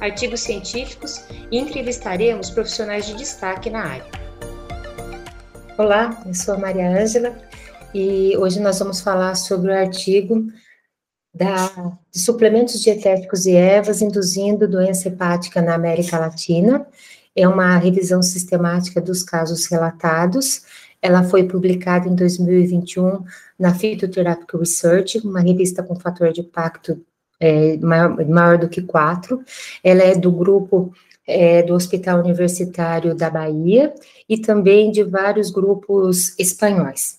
artigos científicos e entrevistaremos profissionais de destaque na área. Olá, eu sou a Maria Ângela e hoje nós vamos falar sobre o artigo da, de suplementos dietéticos e ervas induzindo doença hepática na América Latina. É uma revisão sistemática dos casos relatados ela foi publicada em 2021 na Phytotherapy Research, uma revista com fator de impacto é, maior, maior, do que 4. Ela é do grupo é, do Hospital Universitário da Bahia e também de vários grupos espanhóis.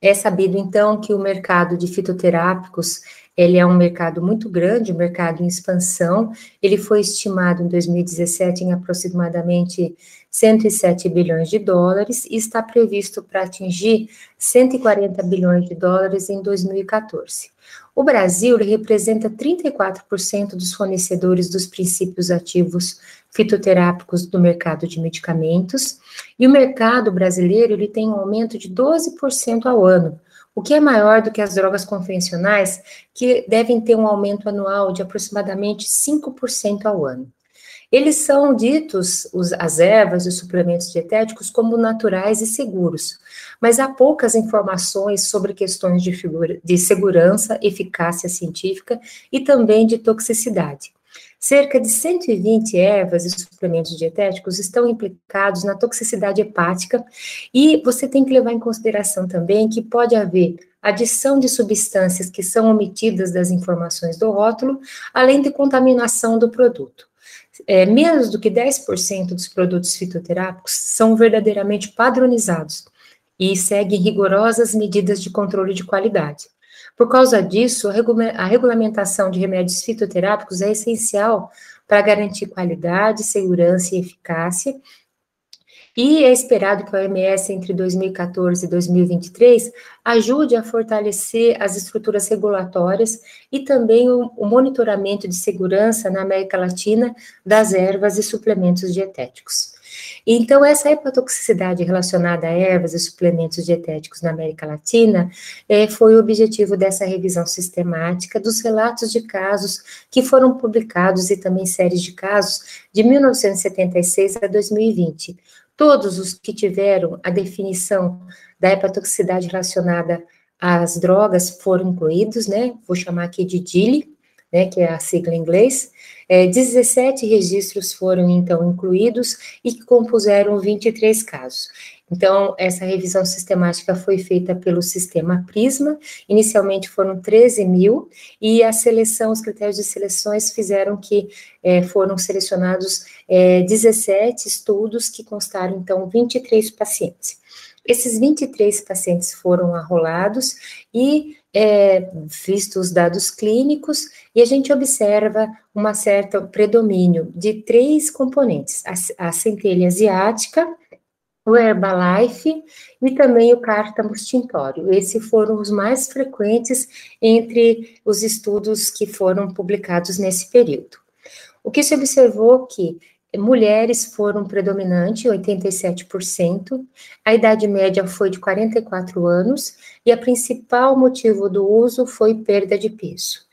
É sabido, então, que o mercado de fitoterápicos ele é um mercado muito grande, um mercado em expansão. Ele foi estimado em 2017 em aproximadamente 107 bilhões de dólares e está previsto para atingir 140 bilhões de dólares em 2014. O Brasil representa 34% dos fornecedores dos princípios ativos fitoterápicos do mercado de medicamentos, e o mercado brasileiro ele tem um aumento de 12% ao ano, o que é maior do que as drogas convencionais, que devem ter um aumento anual de aproximadamente 5% ao ano. Eles são ditos, os, as ervas e os suplementos dietéticos, como naturais e seguros, mas há poucas informações sobre questões de, figura, de segurança, eficácia científica e também de toxicidade. Cerca de 120 ervas e suplementos dietéticos estão implicados na toxicidade hepática, e você tem que levar em consideração também que pode haver adição de substâncias que são omitidas das informações do rótulo, além de contaminação do produto é, menos do que 10% dos produtos fitoterápicos são verdadeiramente padronizados e seguem rigorosas medidas de controle de qualidade. Por causa disso, a regulamentação de remédios fitoterápicos é essencial para garantir qualidade, segurança e eficácia e é esperado que a OMS, entre 2014 e 2023, ajude a fortalecer as estruturas regulatórias e também o, o monitoramento de segurança na América Latina das ervas e suplementos dietéticos. Então, essa hepatotoxicidade relacionada a ervas e suplementos dietéticos na América Latina é, foi o objetivo dessa revisão sistemática dos relatos de casos que foram publicados e também séries de casos de 1976 a 2020, Todos os que tiveram a definição da hepatotoxicidade relacionada às drogas foram incluídos, né? Vou chamar aqui de DILI, né, que é a sigla em inglês. É, 17 registros foram então incluídos e compuseram 23 casos. Então, essa revisão sistemática foi feita pelo sistema Prisma, inicialmente foram 13 mil, e a seleção, os critérios de seleções fizeram que é, foram selecionados é, 17 estudos que constaram, então, 23 pacientes. Esses 23 pacientes foram arrolados e é, vistos os dados clínicos, e a gente observa uma certa predomínio de três componentes: a, a centelha asiática, o Herbalife e também o cártamo extintório. Esses foram os mais frequentes entre os estudos que foram publicados nesse período. O que se observou que mulheres foram predominante, 87%, a idade média foi de 44 anos e a principal motivo do uso foi perda de peso.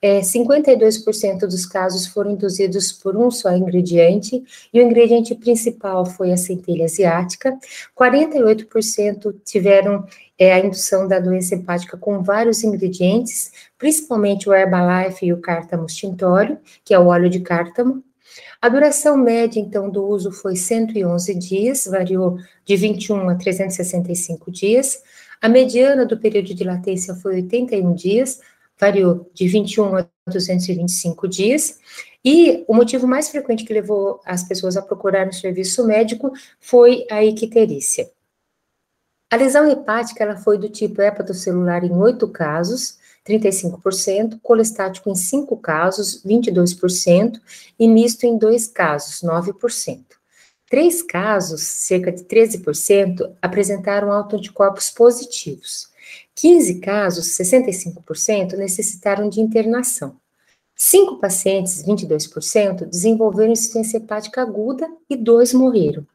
É, 52% dos casos foram induzidos por um só ingrediente, e o ingrediente principal foi a centelha asiática. 48% tiveram é, a indução da doença hepática com vários ingredientes, principalmente o Herbalife e o cártamo extintório, que é o óleo de cártamo. A duração média, então, do uso foi 111 dias, variou de 21 a 365 dias. A mediana do período de latência foi 81 dias, variou de 21 a 225 dias, e o motivo mais frequente que levou as pessoas a procurar um serviço médico foi a icterícia. A lesão hepática ela foi do tipo hepatocelular em oito casos, 35%, colestático em cinco casos, 22%, e misto em dois casos, 9%. Três casos, cerca de 13%, apresentaram autoanticorpos positivos. 15 casos, 65%, necessitaram de internação. Cinco pacientes, 22%, desenvolveram insuficiência hepática aguda e dois morreram.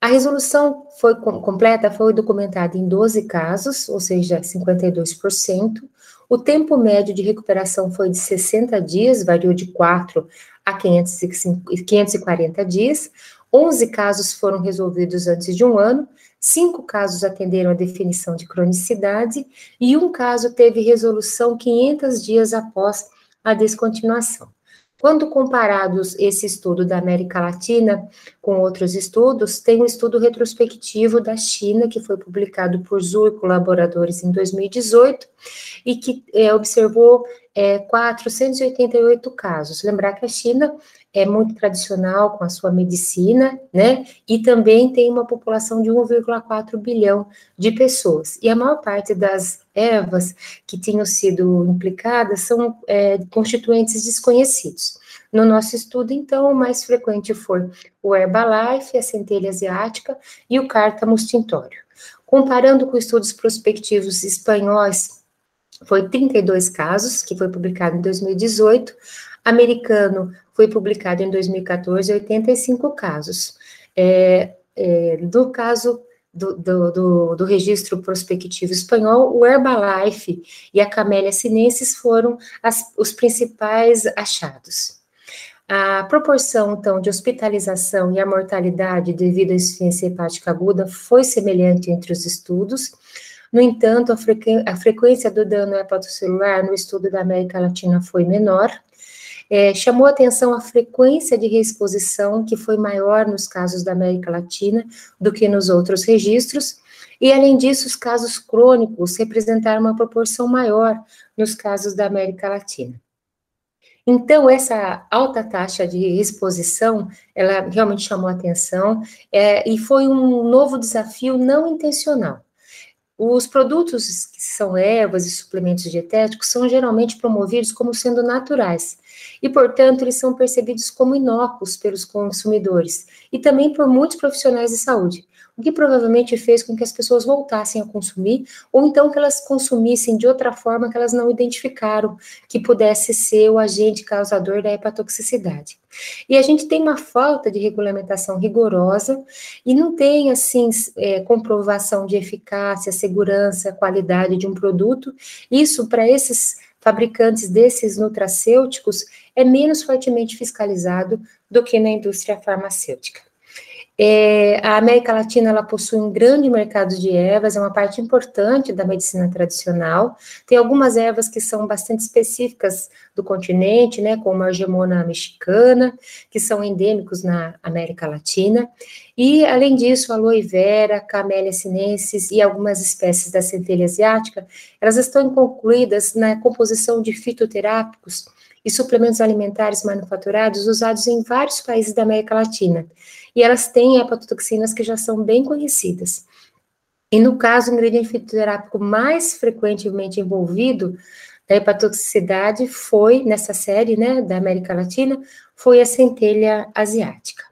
A resolução foi completa foi documentada em 12 casos, ou seja, 52%. O tempo médio de recuperação foi de 60 dias, variou de 4 a 540 dias. 11 casos foram resolvidos antes de um ano, cinco casos atenderam a definição de cronicidade e um caso teve resolução 500 dias após a descontinuação. Quando comparados esse estudo da América Latina com outros estudos, tem um estudo retrospectivo da China, que foi publicado por Zhu e colaboradores em 2018, e que é, observou é, 488 casos. Lembrar que a China é muito tradicional com a sua medicina, né? E também tem uma população de 1,4 bilhão de pessoas. E a maior parte das ervas que tinham sido implicadas são é, constituintes desconhecidos. No nosso estudo, então, o mais frequente foi o Herbalife, a centelha asiática e o cártamo tintório. Comparando com estudos prospectivos espanhóis, foi 32 casos, que foi publicado em 2018, americano foi publicado em 2014 85 casos. É, é, do caso do, do, do, do, registro prospectivo espanhol, o Herbalife e a Camellia sinensis foram as, os principais achados. A proporção, então, de hospitalização e a mortalidade devido à insuficiência hepática aguda foi semelhante entre os estudos. No entanto, a, frequ a frequência do dano hepatocelular no estudo da América Latina foi menor, é, chamou atenção a frequência de reexposição, que foi maior nos casos da América Latina do que nos outros registros, e além disso, os casos crônicos representaram uma proporção maior nos casos da América Latina. Então, essa alta taxa de exposição, ela realmente chamou atenção é, e foi um novo desafio não intencional. Os produtos que são ervas e suplementos dietéticos são geralmente promovidos como sendo naturais, e, portanto, eles são percebidos como inócuos pelos consumidores e também por muitos profissionais de saúde, o que provavelmente fez com que as pessoas voltassem a consumir, ou então que elas consumissem de outra forma que elas não identificaram que pudesse ser o agente causador da hepatotoxicidade. E a gente tem uma falta de regulamentação rigorosa e não tem, assim, é, comprovação de eficácia, segurança, qualidade de um produto. Isso, para esses fabricantes desses nutracêuticos é menos fortemente fiscalizado do que na indústria farmacêutica. É, a América Latina ela possui um grande mercado de ervas, é uma parte importante da medicina tradicional. Tem algumas ervas que são bastante específicas do continente, né, como a argemona mexicana, que são endêmicos na América Latina. E, além disso, a aloe vera, camélia sinensis e algumas espécies da centelha asiática, elas estão incluídas na composição de fitoterápicos e suplementos alimentares manufaturados usados em vários países da América Latina e elas têm hepatotoxinas que já são bem conhecidas. E no caso, o ingrediente fitoterápico mais frequentemente envolvido da hepatotoxicidade foi, nessa série, né, da América Latina, foi a centelha asiática.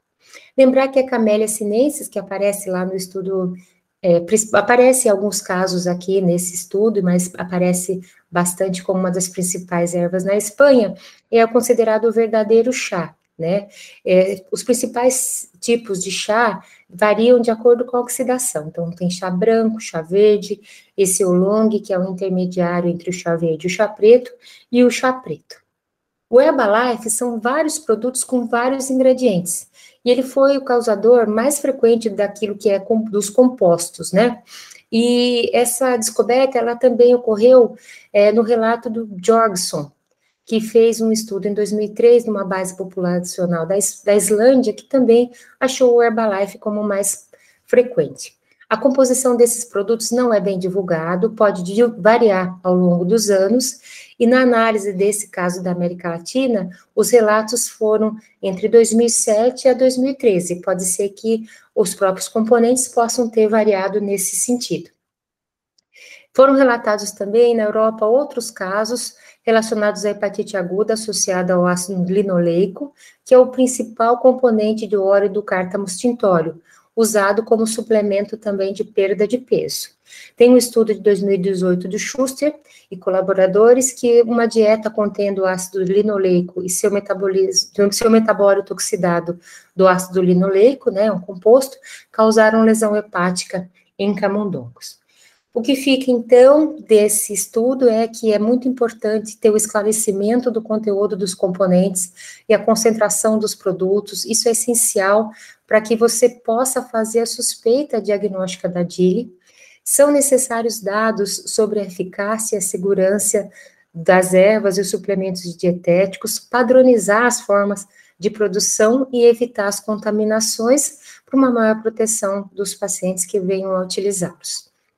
Lembrar que a Camellia sinensis, que aparece lá no estudo, é, aparece em alguns casos aqui nesse estudo, mas aparece bastante como uma das principais ervas na Espanha, é considerado o verdadeiro chá, né? É, os principais tipos de chá variam de acordo com a oxidação. Então, tem chá branco, chá verde, esse oolong, que é o intermediário entre o chá verde e o chá preto, e o chá preto. O Herbalife são vários produtos com vários ingredientes, e ele foi o causador mais frequente daquilo que é dos compostos, né? E essa descoberta, ela também ocorreu é, no relato do Jorgson, que fez um estudo em 2003 numa base populacional da, da Islândia, que também achou o Herbalife como mais frequente. A composição desses produtos não é bem divulgado, pode variar ao longo dos anos, e na análise desse caso da América Latina, os relatos foram entre 2007 a 2013. Pode ser que os próprios componentes possam ter variado nesse sentido. Foram relatados também na Europa outros casos relacionados à hepatite aguda associada ao ácido linoleico, que é o principal componente do óleo do cártamo tintório, usado como suplemento também de perda de peso. Tem um estudo de 2018 do Schuster e colaboradores que uma dieta contendo ácido linoleico e seu metabolismo, seu metabólito oxidado do ácido linoleico, né, um composto, causaram lesão hepática em camundongos. O que fica então desse estudo é que é muito importante ter o esclarecimento do conteúdo dos componentes e a concentração dos produtos. Isso é essencial para que você possa fazer a suspeita diagnóstica da DILI. São necessários dados sobre a eficácia e a segurança das ervas e os suplementos dietéticos, padronizar as formas de produção e evitar as contaminações para uma maior proteção dos pacientes que venham a utilizá-los.